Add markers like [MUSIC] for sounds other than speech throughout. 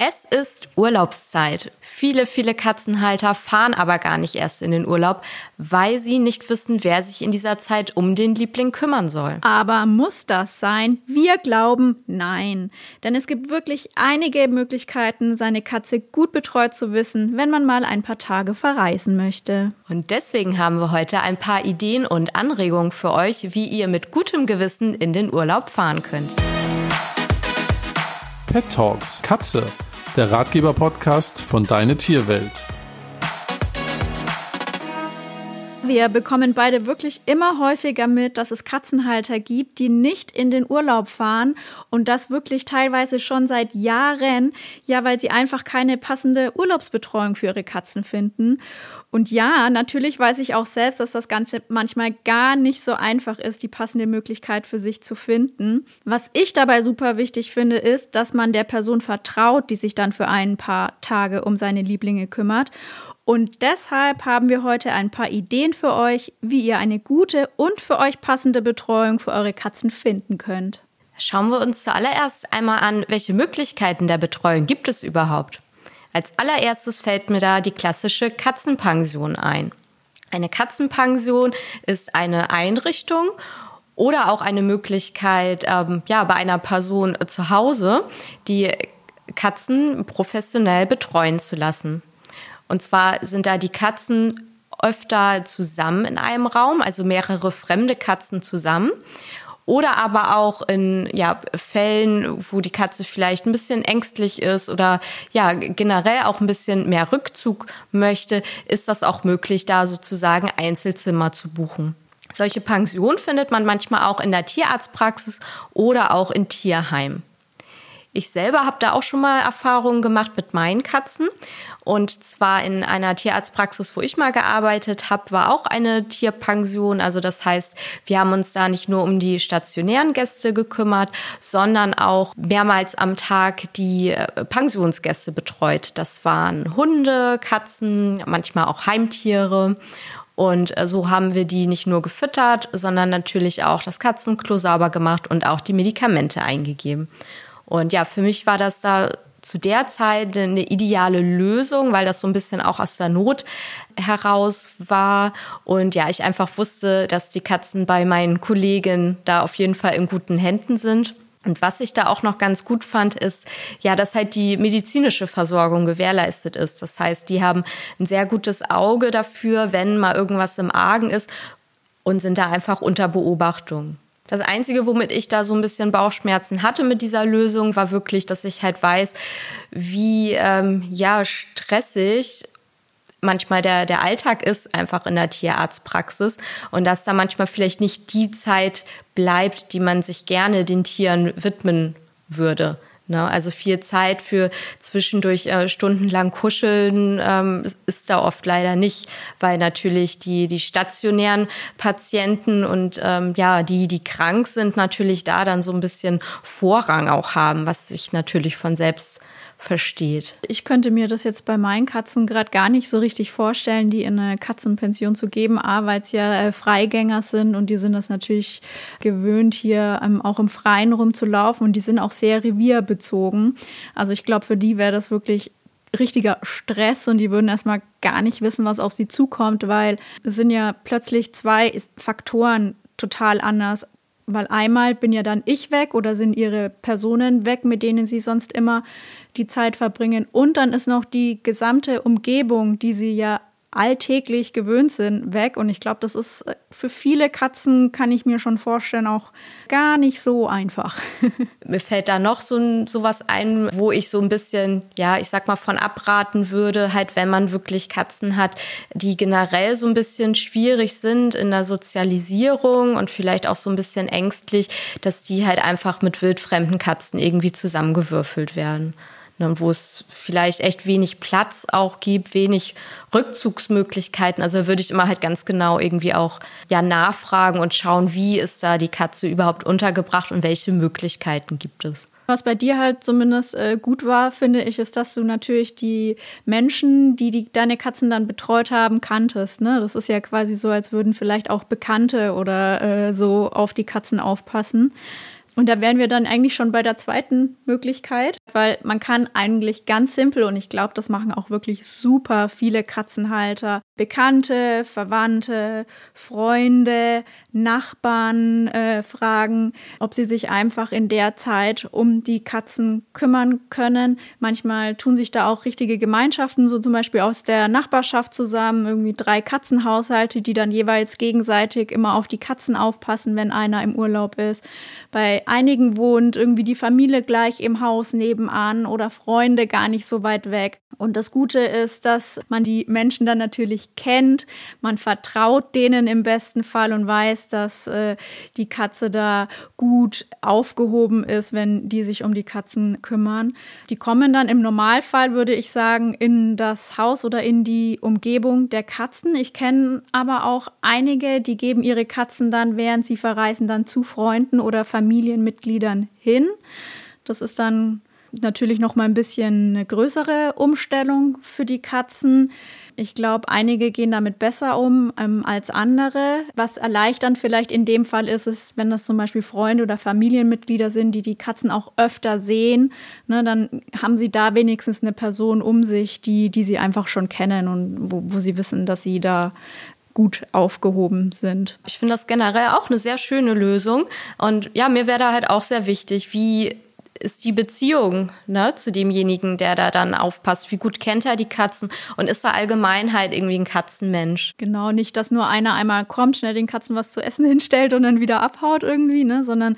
Es ist Urlaubszeit. Viele, viele Katzenhalter fahren aber gar nicht erst in den Urlaub, weil sie nicht wissen, wer sich in dieser Zeit um den Liebling kümmern soll. Aber muss das sein? Wir glauben nein. Denn es gibt wirklich einige Möglichkeiten, seine Katze gut betreut zu wissen, wenn man mal ein paar Tage verreisen möchte. Und deswegen haben wir heute ein paar Ideen und Anregungen für euch, wie ihr mit gutem Gewissen in den Urlaub fahren könnt. Pet Talks Katze der Ratgeber-Podcast von Deine Tierwelt. Wir bekommen beide wirklich immer häufiger mit, dass es Katzenhalter gibt, die nicht in den Urlaub fahren und das wirklich teilweise schon seit Jahren, ja, weil sie einfach keine passende Urlaubsbetreuung für ihre Katzen finden. Und ja, natürlich weiß ich auch selbst, dass das Ganze manchmal gar nicht so einfach ist, die passende Möglichkeit für sich zu finden. Was ich dabei super wichtig finde, ist, dass man der Person vertraut, die sich dann für ein paar Tage um seine Lieblinge kümmert. Und deshalb haben wir heute ein paar Ideen für euch, wie ihr eine gute und für euch passende Betreuung für eure Katzen finden könnt. Schauen wir uns zuallererst einmal an, welche Möglichkeiten der Betreuung gibt es überhaupt. Als allererstes fällt mir da die klassische Katzenpension ein. Eine Katzenpension ist eine Einrichtung oder auch eine Möglichkeit, ähm, ja, bei einer Person zu Hause die Katzen professionell betreuen zu lassen. Und zwar sind da die Katzen öfter zusammen in einem Raum, also mehrere fremde Katzen zusammen. Oder aber auch in ja, Fällen, wo die Katze vielleicht ein bisschen ängstlich ist oder ja generell auch ein bisschen mehr Rückzug möchte, ist das auch möglich, da sozusagen Einzelzimmer zu buchen. Solche Pension findet man manchmal auch in der Tierarztpraxis oder auch in Tierheim. Ich selber habe da auch schon mal Erfahrungen gemacht mit meinen Katzen. Und zwar in einer Tierarztpraxis, wo ich mal gearbeitet habe, war auch eine Tierpension. Also das heißt, wir haben uns da nicht nur um die stationären Gäste gekümmert, sondern auch mehrmals am Tag die äh, Pensionsgäste betreut. Das waren Hunde, Katzen, manchmal auch Heimtiere. Und äh, so haben wir die nicht nur gefüttert, sondern natürlich auch das Katzenklo sauber gemacht und auch die Medikamente eingegeben. Und ja, für mich war das da zu der Zeit eine ideale Lösung, weil das so ein bisschen auch aus der Not heraus war. Und ja, ich einfach wusste, dass die Katzen bei meinen Kollegen da auf jeden Fall in guten Händen sind. Und was ich da auch noch ganz gut fand, ist, ja, dass halt die medizinische Versorgung gewährleistet ist. Das heißt, die haben ein sehr gutes Auge dafür, wenn mal irgendwas im Argen ist und sind da einfach unter Beobachtung. Das Einzige, womit ich da so ein bisschen Bauchschmerzen hatte mit dieser Lösung, war wirklich, dass ich halt weiß, wie ähm, ja stressig manchmal der, der Alltag ist einfach in der Tierarztpraxis und dass da manchmal vielleicht nicht die Zeit bleibt, die man sich gerne den Tieren widmen würde. Ne? Also viel Zeit für zwischendurch äh, stundenlang kuscheln ähm, ist da oft leider nicht, weil natürlich die, die stationären Patienten und ähm, ja, die, die krank sind, natürlich da dann so ein bisschen Vorrang auch haben, was sich natürlich von selbst versteht. Ich könnte mir das jetzt bei meinen Katzen gerade gar nicht so richtig vorstellen, die in eine Katzenpension zu geben. A, weil es ja äh, Freigänger sind und die sind das natürlich gewöhnt, hier ähm, auch im Freien rumzulaufen und die sind auch sehr revierbezogen. Also ich glaube, für die wäre das wirklich richtiger Stress und die würden erstmal gar nicht wissen, was auf sie zukommt, weil es sind ja plötzlich zwei Faktoren total anders weil einmal bin ja dann ich weg oder sind ihre Personen weg, mit denen sie sonst immer die Zeit verbringen. Und dann ist noch die gesamte Umgebung, die sie ja alltäglich gewöhnt sind, weg. Und ich glaube, das ist äh, für viele Katzen, kann ich mir schon vorstellen, auch gar nicht so einfach. [LAUGHS] mir fällt da noch so, so was ein, wo ich so ein bisschen, ja, ich sag mal, von abraten würde, halt, wenn man wirklich Katzen hat, die generell so ein bisschen schwierig sind in der Sozialisierung und vielleicht auch so ein bisschen ängstlich, dass die halt einfach mit wildfremden Katzen irgendwie zusammengewürfelt werden ne, wo es vielleicht echt wenig Platz auch gibt, wenig Rückzugsmöglichkeiten. Also würde ich immer halt ganz genau irgendwie auch ja nachfragen und schauen, wie ist da die Katze überhaupt untergebracht und welche Möglichkeiten gibt es. Was bei dir halt zumindest äh, gut war, finde ich, ist, dass du natürlich die Menschen, die, die deine Katzen dann betreut haben, kanntest. Ne? Das ist ja quasi so, als würden vielleicht auch Bekannte oder äh, so auf die Katzen aufpassen. Und da wären wir dann eigentlich schon bei der zweiten Möglichkeit, weil man kann eigentlich ganz simpel und ich glaube, das machen auch wirklich super viele Katzenhalter, Bekannte, Verwandte, Freunde, Nachbarn äh, fragen, ob sie sich einfach in der Zeit um die Katzen kümmern können. Manchmal tun sich da auch richtige Gemeinschaften, so zum Beispiel aus der Nachbarschaft zusammen, irgendwie drei Katzenhaushalte, die dann jeweils gegenseitig immer auf die Katzen aufpassen, wenn einer im Urlaub ist. Bei einigen wohnt irgendwie die Familie gleich im Haus nebenan oder Freunde gar nicht so weit weg. Und das Gute ist, dass man die Menschen dann natürlich kennt, man vertraut denen im besten Fall und weiß, dass äh, die Katze da gut aufgehoben ist, wenn die sich um die Katzen kümmern. Die kommen dann im Normalfall, würde ich sagen, in das Haus oder in die Umgebung der Katzen. Ich kenne aber auch einige, die geben ihre Katzen dann, während sie verreisen, dann zu Freunden oder Familienmitgliedern hin. Das ist dann natürlich noch mal ein bisschen eine größere Umstellung für die Katzen. Ich glaube, einige gehen damit besser um ähm, als andere. Was erleichternd vielleicht in dem Fall ist, ist, wenn das zum Beispiel Freunde oder Familienmitglieder sind, die die Katzen auch öfter sehen, ne, dann haben sie da wenigstens eine Person um sich, die, die sie einfach schon kennen und wo, wo sie wissen, dass sie da gut aufgehoben sind. Ich finde das generell auch eine sehr schöne Lösung. Und ja, mir wäre da halt auch sehr wichtig, wie ist die Beziehung ne, zu demjenigen, der da dann aufpasst. Wie gut kennt er die Katzen und ist er allgemein halt irgendwie ein Katzenmensch? Genau, nicht, dass nur einer einmal kommt, schnell den Katzen was zu essen [LAUGHS] hinstellt und dann wieder abhaut irgendwie, ne, sondern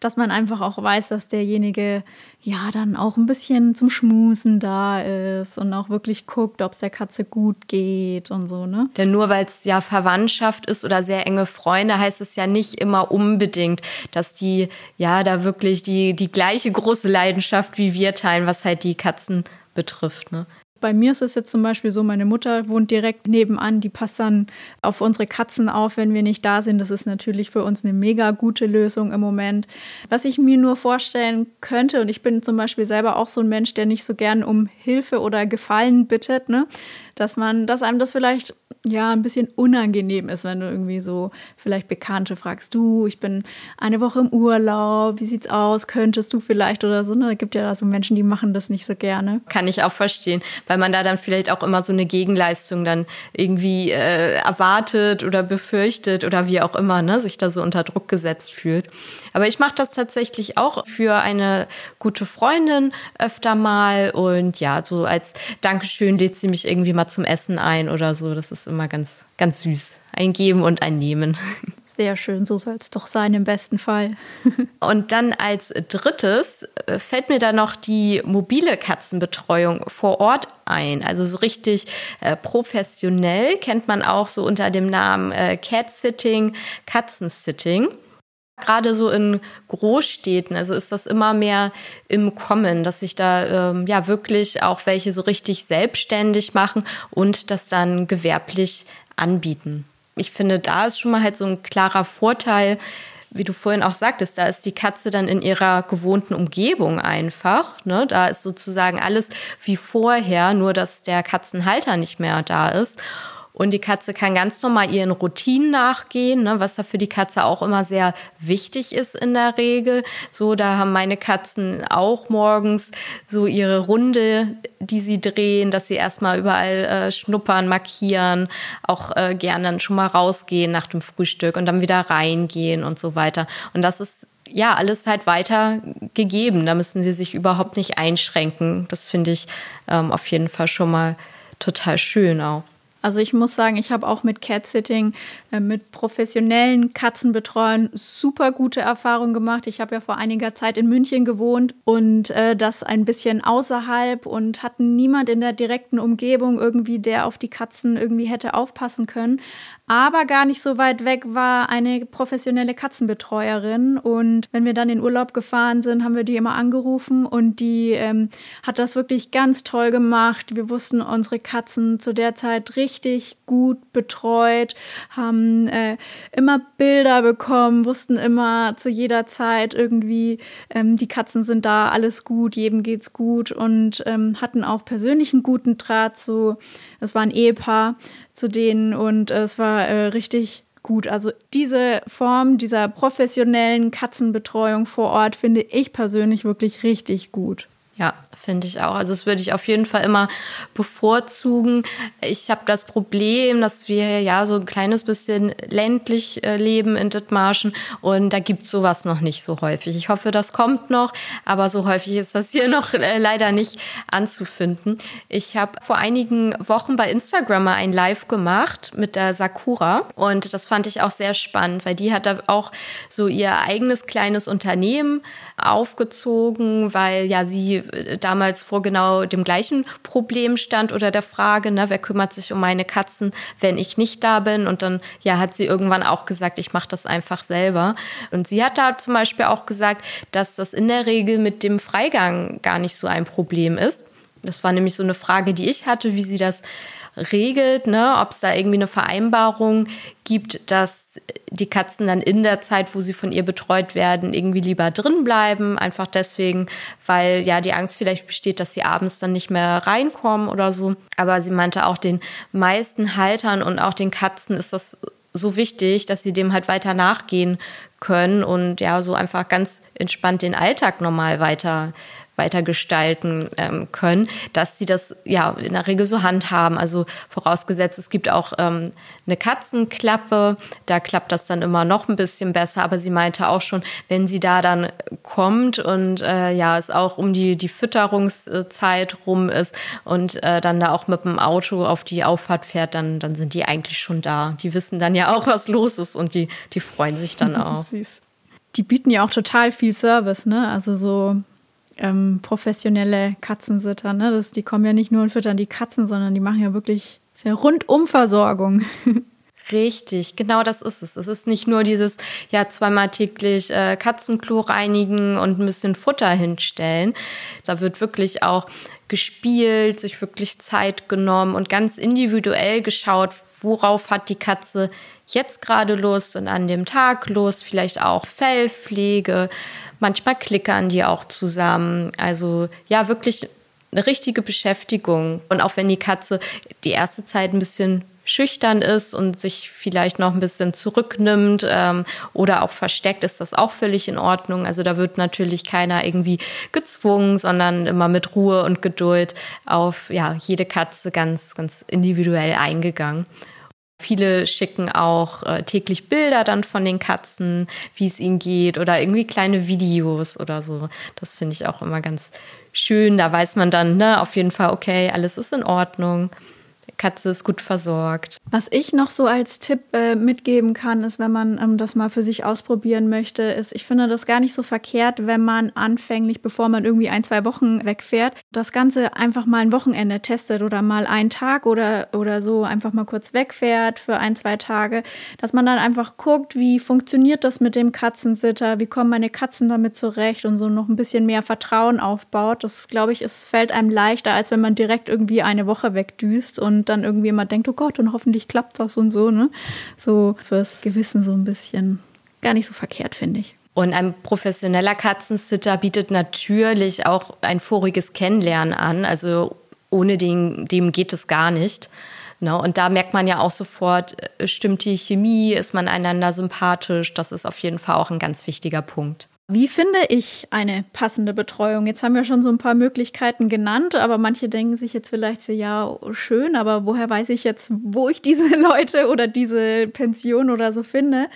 dass man einfach auch weiß, dass derjenige ja dann auch ein bisschen zum Schmusen da ist und auch wirklich guckt, ob es der Katze gut geht und so, ne? Denn nur weil es ja Verwandtschaft ist oder sehr enge Freunde, heißt es ja nicht immer unbedingt, dass die ja da wirklich die, die gleiche große Leidenschaft wie wir teilen, was halt die Katzen betrifft, ne? Bei mir ist es jetzt zum Beispiel so, meine Mutter wohnt direkt nebenan, die passt dann auf unsere Katzen auf, wenn wir nicht da sind. Das ist natürlich für uns eine mega gute Lösung im Moment. Was ich mir nur vorstellen könnte, und ich bin zum Beispiel selber auch so ein Mensch, der nicht so gern um Hilfe oder Gefallen bittet, ne? Dass man, dass einem das vielleicht ja ein bisschen unangenehm ist, wenn du irgendwie so vielleicht Bekannte fragst, du, ich bin eine Woche im Urlaub, wie sieht's aus, könntest du vielleicht oder so. Ne? Es gibt ja da so Menschen, die machen das nicht so gerne. Kann ich auch verstehen, weil man da dann vielleicht auch immer so eine Gegenleistung dann irgendwie äh, erwartet oder befürchtet oder wie auch immer, ne, sich da so unter Druck gesetzt fühlt. Aber ich mache das tatsächlich auch für eine gute Freundin öfter mal und ja, so als Dankeschön lädt sie mich irgendwie mal zum Essen ein oder so. Das ist immer ganz, ganz süß. Ein Geben und ein Nehmen. [LAUGHS] Sehr schön, so soll es doch sein im besten Fall. [LAUGHS] und dann als drittes äh, fällt mir da noch die mobile Katzenbetreuung vor Ort ein. Also so richtig äh, professionell kennt man auch so unter dem Namen äh, Cat-Sitting, Katzensitting. Gerade so in Großstädten, also ist das immer mehr im Kommen, dass sich da ähm, ja wirklich auch welche so richtig selbstständig machen und das dann gewerblich anbieten. Ich finde, da ist schon mal halt so ein klarer Vorteil, wie du vorhin auch sagtest, da ist die Katze dann in ihrer gewohnten Umgebung einfach. Ne? Da ist sozusagen alles wie vorher, nur dass der Katzenhalter nicht mehr da ist. Und die Katze kann ganz normal ihren Routinen nachgehen, ne, was da für die Katze auch immer sehr wichtig ist in der Regel. So, da haben meine Katzen auch morgens so ihre Runde, die sie drehen, dass sie erstmal überall äh, schnuppern, markieren, auch äh, gern dann schon mal rausgehen nach dem Frühstück und dann wieder reingehen und so weiter. Und das ist ja alles halt weiter gegeben. Da müssen sie sich überhaupt nicht einschränken. Das finde ich ähm, auf jeden Fall schon mal total schön auch. Also ich muss sagen, ich habe auch mit Cat-Sitting, äh, mit professionellen Katzenbetreuern super gute Erfahrungen gemacht. Ich habe ja vor einiger Zeit in München gewohnt und äh, das ein bisschen außerhalb und hatten niemand in der direkten Umgebung irgendwie, der auf die Katzen irgendwie hätte aufpassen können. Aber gar nicht so weit weg war eine professionelle Katzenbetreuerin. Und wenn wir dann in Urlaub gefahren sind, haben wir die immer angerufen und die ähm, hat das wirklich ganz toll gemacht. Wir wussten unsere Katzen zu der Zeit richtig gut betreut, haben äh, immer Bilder bekommen, wussten immer zu jeder Zeit irgendwie, ähm, die Katzen sind da, alles gut, jedem geht's gut und ähm, hatten auch persönlichen guten Draht zu, es war ein Ehepaar, zu denen und äh, es war äh, richtig gut. Also diese Form dieser professionellen Katzenbetreuung vor Ort finde ich persönlich wirklich richtig gut. Ja, finde ich auch. Also das würde ich auf jeden Fall immer bevorzugen. Ich habe das Problem, dass wir ja so ein kleines bisschen ländlich äh, leben in Dithmarschen und da gibt sowas noch nicht so häufig. Ich hoffe, das kommt noch, aber so häufig ist das hier [LAUGHS] noch äh, leider nicht anzufinden. Ich habe vor einigen Wochen bei Instagram mal ein Live gemacht mit der Sakura und das fand ich auch sehr spannend, weil die hat da auch so ihr eigenes kleines Unternehmen aufgezogen, weil ja sie damals vor genau dem gleichen Problem stand oder der Frage, ne, wer kümmert sich um meine Katzen, wenn ich nicht da bin? Und dann ja hat sie irgendwann auch gesagt, ich mache das einfach selber. Und sie hat da zum Beispiel auch gesagt, dass das in der Regel mit dem Freigang gar nicht so ein Problem ist. Das war nämlich so eine Frage, die ich hatte, wie sie das regelt, ne, ob es da irgendwie eine Vereinbarung gibt, dass die Katzen dann in der Zeit, wo sie von ihr betreut werden, irgendwie lieber drin bleiben, einfach deswegen, weil ja die Angst vielleicht besteht, dass sie abends dann nicht mehr reinkommen oder so. Aber sie meinte auch den meisten Haltern und auch den Katzen ist das so wichtig, dass sie dem halt weiter nachgehen können und ja so einfach ganz entspannt den Alltag normal weiter weiter gestalten ähm, können, dass sie das ja in der Regel so handhaben. Also vorausgesetzt, es gibt auch ähm, eine Katzenklappe, da klappt das dann immer noch ein bisschen besser. Aber sie meinte auch schon, wenn sie da dann kommt und äh, ja, es auch um die, die Fütterungszeit rum ist und äh, dann da auch mit dem Auto auf die Auffahrt fährt, dann, dann sind die eigentlich schon da. Die wissen dann ja auch, was los ist und die, die freuen sich dann [LAUGHS] auch. Süß. Die bieten ja auch total viel Service, ne? Also so ähm, professionelle Katzensitter. Ne? Das, die kommen ja nicht nur und füttern die Katzen, sondern die machen ja wirklich sehr Rundumversorgung. [LAUGHS] Richtig, genau das ist es. Es ist nicht nur dieses, ja, zweimal täglich äh, Katzenklo reinigen und ein bisschen Futter hinstellen. Da wird wirklich auch gespielt, sich wirklich Zeit genommen und ganz individuell geschaut, worauf hat die Katze jetzt gerade Lust und an dem Tag Lust, vielleicht auch Fellpflege, manchmal klickern die auch zusammen. Also ja, wirklich eine richtige Beschäftigung. Und auch wenn die Katze die erste Zeit ein bisschen schüchtern ist und sich vielleicht noch ein bisschen zurücknimmt ähm, oder auch versteckt, ist das auch völlig in Ordnung. Also da wird natürlich keiner irgendwie gezwungen, sondern immer mit Ruhe und Geduld auf ja jede Katze ganz ganz individuell eingegangen. Viele schicken auch äh, täglich Bilder dann von den Katzen, wie es ihnen geht oder irgendwie kleine Videos oder so. Das finde ich auch immer ganz schön. Da weiß man dann ne, auf jeden Fall, okay, alles ist in Ordnung. Katze ist gut versorgt. Was ich noch so als Tipp äh, mitgeben kann, ist, wenn man ähm, das mal für sich ausprobieren möchte, ist, ich finde das gar nicht so verkehrt, wenn man anfänglich, bevor man irgendwie ein, zwei Wochen wegfährt, das Ganze einfach mal ein Wochenende testet oder mal einen Tag oder, oder so einfach mal kurz wegfährt für ein, zwei Tage, dass man dann einfach guckt, wie funktioniert das mit dem Katzensitter, wie kommen meine Katzen damit zurecht und so noch ein bisschen mehr Vertrauen aufbaut. Das, glaube ich, es fällt einem leichter, als wenn man direkt irgendwie eine Woche wegdüst und dann irgendwie immer denkt, oh Gott, und hoffentlich klappt das und so, ne? So fürs Gewissen so ein bisschen gar nicht so verkehrt, finde ich. Und ein professioneller Katzensitter bietet natürlich auch ein voriges Kennenlernen an. Also ohne den, dem geht es gar nicht. Ne? Und da merkt man ja auch sofort, äh, stimmt die Chemie, ist man einander sympathisch. Das ist auf jeden Fall auch ein ganz wichtiger Punkt. Wie finde ich eine passende Betreuung? Jetzt haben wir schon so ein paar Möglichkeiten genannt, aber manche denken sich jetzt vielleicht so, ja, schön, aber woher weiß ich jetzt, wo ich diese [LAUGHS] Leute oder diese Pension oder so finde?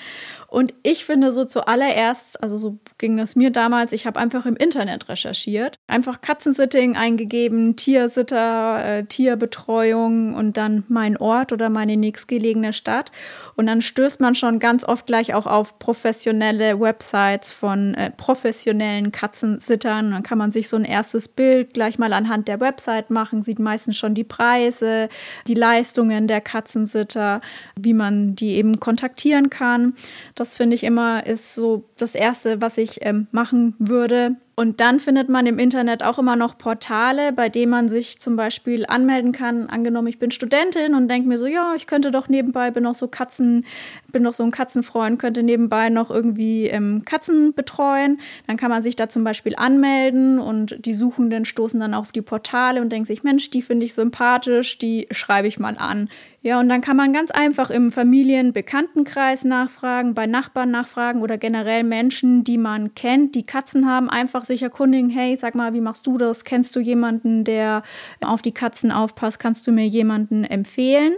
Und ich finde so zuallererst, also so ging das mir damals, ich habe einfach im Internet recherchiert, einfach Katzensitting eingegeben, Tiersitter, äh, Tierbetreuung und dann mein Ort oder meine nächstgelegene Stadt. Und dann stößt man schon ganz oft gleich auch auf professionelle Websites von äh, professionellen Katzensittern. Dann kann man sich so ein erstes Bild gleich mal anhand der Website machen, sieht meistens schon die Preise, die Leistungen der Katzensitter, wie man die eben kontaktieren kann. Das finde ich immer ist so das Erste, was ich ähm, machen würde. Und dann findet man im Internet auch immer noch Portale, bei denen man sich zum Beispiel anmelden kann. Angenommen, ich bin Studentin und denke mir so, ja, ich könnte doch nebenbei, bin noch so Katzen, bin noch so ein Katzenfreund, könnte nebenbei noch irgendwie ähm, Katzen betreuen. Dann kann man sich da zum Beispiel anmelden und die Suchenden stoßen dann auf die Portale und denken sich, Mensch, die finde ich sympathisch, die schreibe ich mal an. Ja, und dann kann man ganz einfach im Familien-Bekanntenkreis nachfragen, bei Nachbarn nachfragen oder generell Menschen, die man kennt, die Katzen haben, einfach sich erkundigen, hey, sag mal, wie machst du das? Kennst du jemanden, der auf die Katzen aufpasst? Kannst du mir jemanden empfehlen?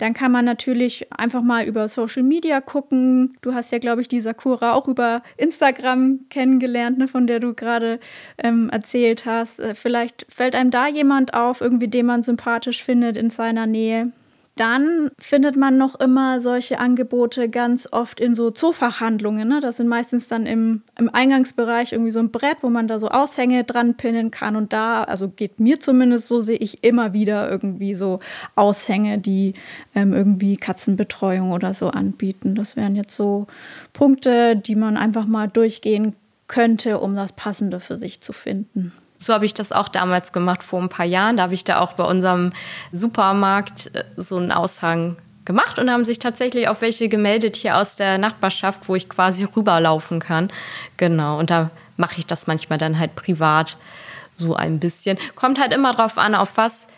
Dann kann man natürlich einfach mal über Social Media gucken. Du hast ja, glaube ich, die Sakura auch über Instagram kennengelernt, ne, von der du gerade ähm, erzählt hast. Äh, vielleicht fällt einem da jemand auf, irgendwie, den man sympathisch findet in seiner Nähe dann findet man noch immer solche Angebote ganz oft in so Zoofachhandlungen. Ne? Das sind meistens dann im, im Eingangsbereich irgendwie so ein Brett, wo man da so Aushänge dran pinnen kann. Und da, also geht mir zumindest so, sehe ich immer wieder irgendwie so Aushänge, die ähm, irgendwie Katzenbetreuung oder so anbieten. Das wären jetzt so Punkte, die man einfach mal durchgehen könnte, um das Passende für sich zu finden. So habe ich das auch damals gemacht vor ein paar Jahren. Da habe ich da auch bei unserem Supermarkt äh, so einen Aushang gemacht und haben sich tatsächlich auch welche gemeldet hier aus der Nachbarschaft, wo ich quasi rüberlaufen kann. Genau. Und da mache ich das manchmal dann halt privat so ein bisschen. Kommt halt immer drauf an, auf was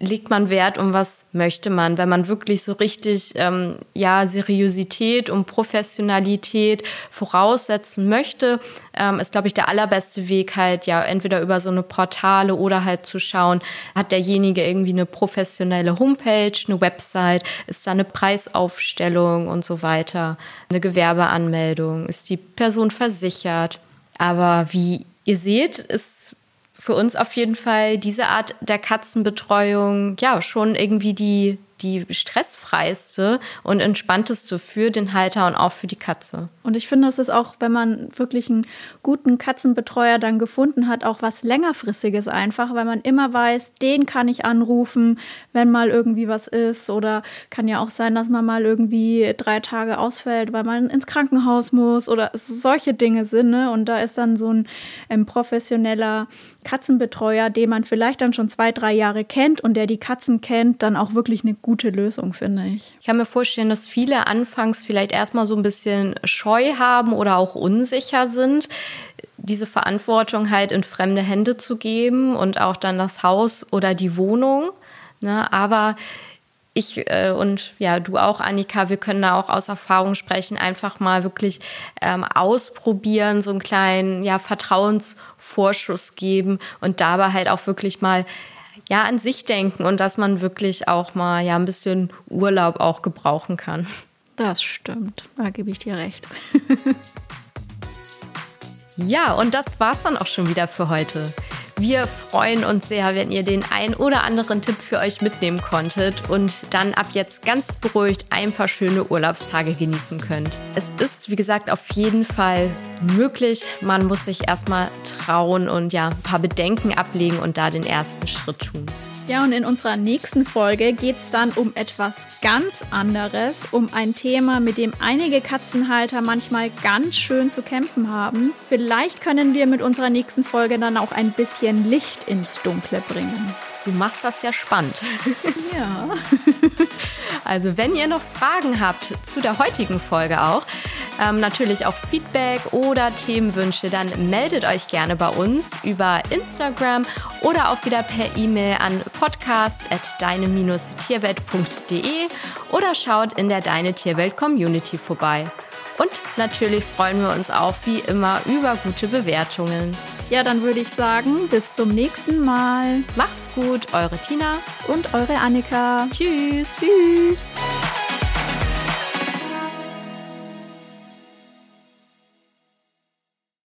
legt man Wert und was möchte man? Wenn man wirklich so richtig ähm, ja Seriosität und Professionalität voraussetzen möchte, ähm, ist glaube ich der allerbeste Weg halt ja entweder über so eine Portale oder halt zu schauen, hat derjenige irgendwie eine professionelle Homepage, eine Website, ist da eine Preisaufstellung und so weiter, eine Gewerbeanmeldung, ist die Person versichert? Aber wie ihr seht, ist für uns auf jeden Fall diese Art der Katzenbetreuung ja schon irgendwie die die stressfreiste und entspannteste für den Halter und auch für die Katze. Und ich finde, es ist auch, wenn man wirklich einen guten Katzenbetreuer dann gefunden hat, auch was längerfristiges einfach, weil man immer weiß, den kann ich anrufen, wenn mal irgendwie was ist oder kann ja auch sein, dass man mal irgendwie drei Tage ausfällt, weil man ins Krankenhaus muss oder solche Dinge sind. Ne? Und da ist dann so ein ähm, professioneller Katzenbetreuer, den man vielleicht dann schon zwei, drei Jahre kennt und der die Katzen kennt, dann auch wirklich eine gute Lösung, finde ich. Ich kann mir vorstellen, dass viele anfangs vielleicht erstmal so ein bisschen Scheu haben oder auch unsicher sind, diese Verantwortung halt in fremde Hände zu geben und auch dann das Haus oder die Wohnung. Ne? Aber ich äh, und ja, du auch, Annika, wir können da auch aus Erfahrung sprechen, einfach mal wirklich ähm, ausprobieren, so einen kleinen ja, Vertrauensvorschuss geben und dabei halt auch wirklich mal ja an sich denken und dass man wirklich auch mal ja ein bisschen Urlaub auch gebrauchen kann. Das stimmt, da gebe ich dir recht. [LAUGHS] ja, und das war's dann auch schon wieder für heute. Wir freuen uns sehr, wenn ihr den ein oder anderen Tipp für euch mitnehmen konntet und dann ab jetzt ganz beruhigt ein paar schöne Urlaubstage genießen könnt. Es ist, wie gesagt, auf jeden Fall möglich. Man muss sich erstmal trauen und ja, ein paar Bedenken ablegen und da den ersten Schritt tun. Ja, und in unserer nächsten Folge geht es dann um etwas ganz anderes, um ein Thema, mit dem einige Katzenhalter manchmal ganz schön zu kämpfen haben. Vielleicht können wir mit unserer nächsten Folge dann auch ein bisschen Licht ins Dunkle bringen. Du machst das ja spannend. [LAUGHS] Ja. [LAUGHS] Also wenn ihr noch Fragen habt zu der heutigen Folge auch, ähm, natürlich auch Feedback oder Themenwünsche, dann meldet euch gerne bei uns über Instagram oder auch wieder per E-Mail an podcast.deine-tierwelt.de oder schaut in der Deine Tierwelt Community vorbei. Und natürlich freuen wir uns auch wie immer über gute Bewertungen. Ja, dann würde ich sagen, bis zum nächsten Mal. Macht's gut, eure Tina und eure Annika. Tschüss. Tschüss.